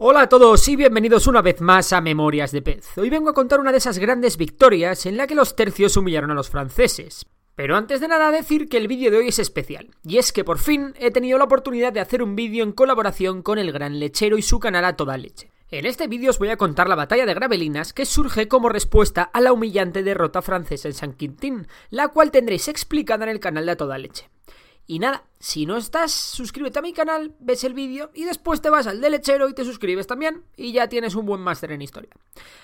Hola a todos y bienvenidos una vez más a Memorias de Pez. Hoy vengo a contar una de esas grandes victorias en la que los tercios humillaron a los franceses. Pero antes de nada decir que el vídeo de hoy es especial, y es que por fin he tenido la oportunidad de hacer un vídeo en colaboración con el Gran Lechero y su canal A Toda Leche. En este vídeo os voy a contar la batalla de Gravelinas que surge como respuesta a la humillante derrota francesa en San Quintín, la cual tendréis explicada en el canal de A Toda Leche. Y nada, si no estás, suscríbete a mi canal, ves el vídeo y después te vas al de lechero y te suscribes también y ya tienes un buen máster en historia.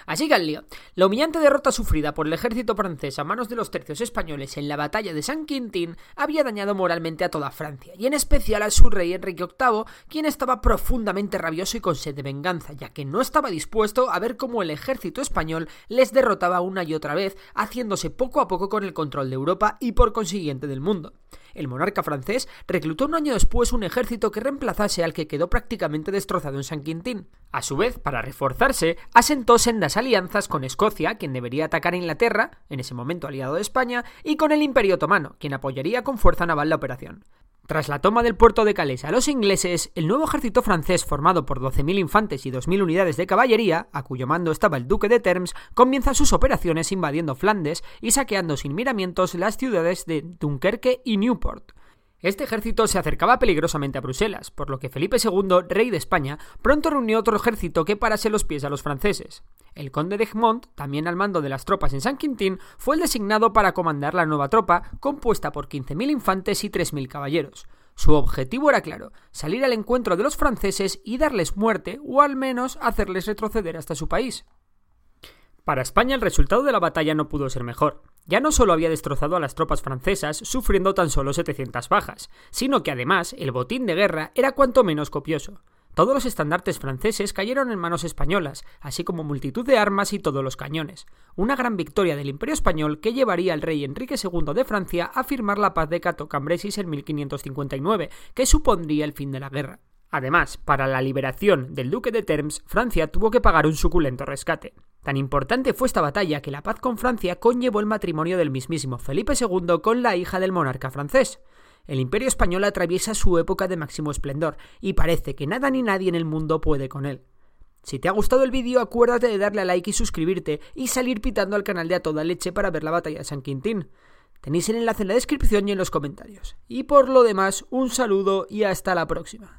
Así que al lío. La humillante derrota sufrida por el ejército francés a manos de los tercios españoles en la batalla de San Quintín había dañado moralmente a toda Francia y en especial a su rey Enrique VIII, quien estaba profundamente rabioso y con sed de venganza, ya que no estaba dispuesto a ver cómo el ejército español les derrotaba una y otra vez, haciéndose poco a poco con el control de Europa y por consiguiente del mundo el monarca francés reclutó un año después un ejército que reemplazase al que quedó prácticamente destrozado en San Quintín. A su vez, para reforzarse, asentó sendas alianzas con Escocia, quien debería atacar a Inglaterra, en ese momento aliado de España, y con el Imperio Otomano, quien apoyaría con fuerza naval la operación. Tras la toma del puerto de Calais a los ingleses, el nuevo ejército francés formado por 12.000 infantes y 2.000 unidades de caballería, a cuyo mando estaba el duque de Termes, comienza sus operaciones invadiendo Flandes y saqueando sin miramientos las ciudades de Dunkerque y Newport. Este ejército se acercaba peligrosamente a Bruselas, por lo que Felipe II, rey de España, pronto reunió otro ejército que parase los pies a los franceses. El conde de Egmont, también al mando de las tropas en San Quintín, fue el designado para comandar la nueva tropa, compuesta por 15.000 infantes y 3.000 caballeros. Su objetivo era claro, salir al encuentro de los franceses y darles muerte, o al menos hacerles retroceder hasta su país. Para España el resultado de la batalla no pudo ser mejor. Ya no solo había destrozado a las tropas francesas, sufriendo tan solo 700 bajas, sino que además el botín de guerra era cuanto menos copioso. Todos los estandartes franceses cayeron en manos españolas, así como multitud de armas y todos los cañones. Una gran victoria del Imperio español que llevaría al rey Enrique II de Francia a firmar la paz de Cato Cambresis en 1559, que supondría el fin de la guerra. Además, para la liberación del duque de Termes, Francia tuvo que pagar un suculento rescate. Tan importante fue esta batalla que la paz con Francia conllevó el matrimonio del mismísimo Felipe II con la hija del monarca francés. El imperio español atraviesa su época de máximo esplendor, y parece que nada ni nadie en el mundo puede con él. Si te ha gustado el vídeo, acuérdate de darle a like y suscribirte, y salir pitando al canal de A Toda Leche para ver la batalla de San Quintín. Tenéis el enlace en la descripción y en los comentarios. Y por lo demás, un saludo y hasta la próxima.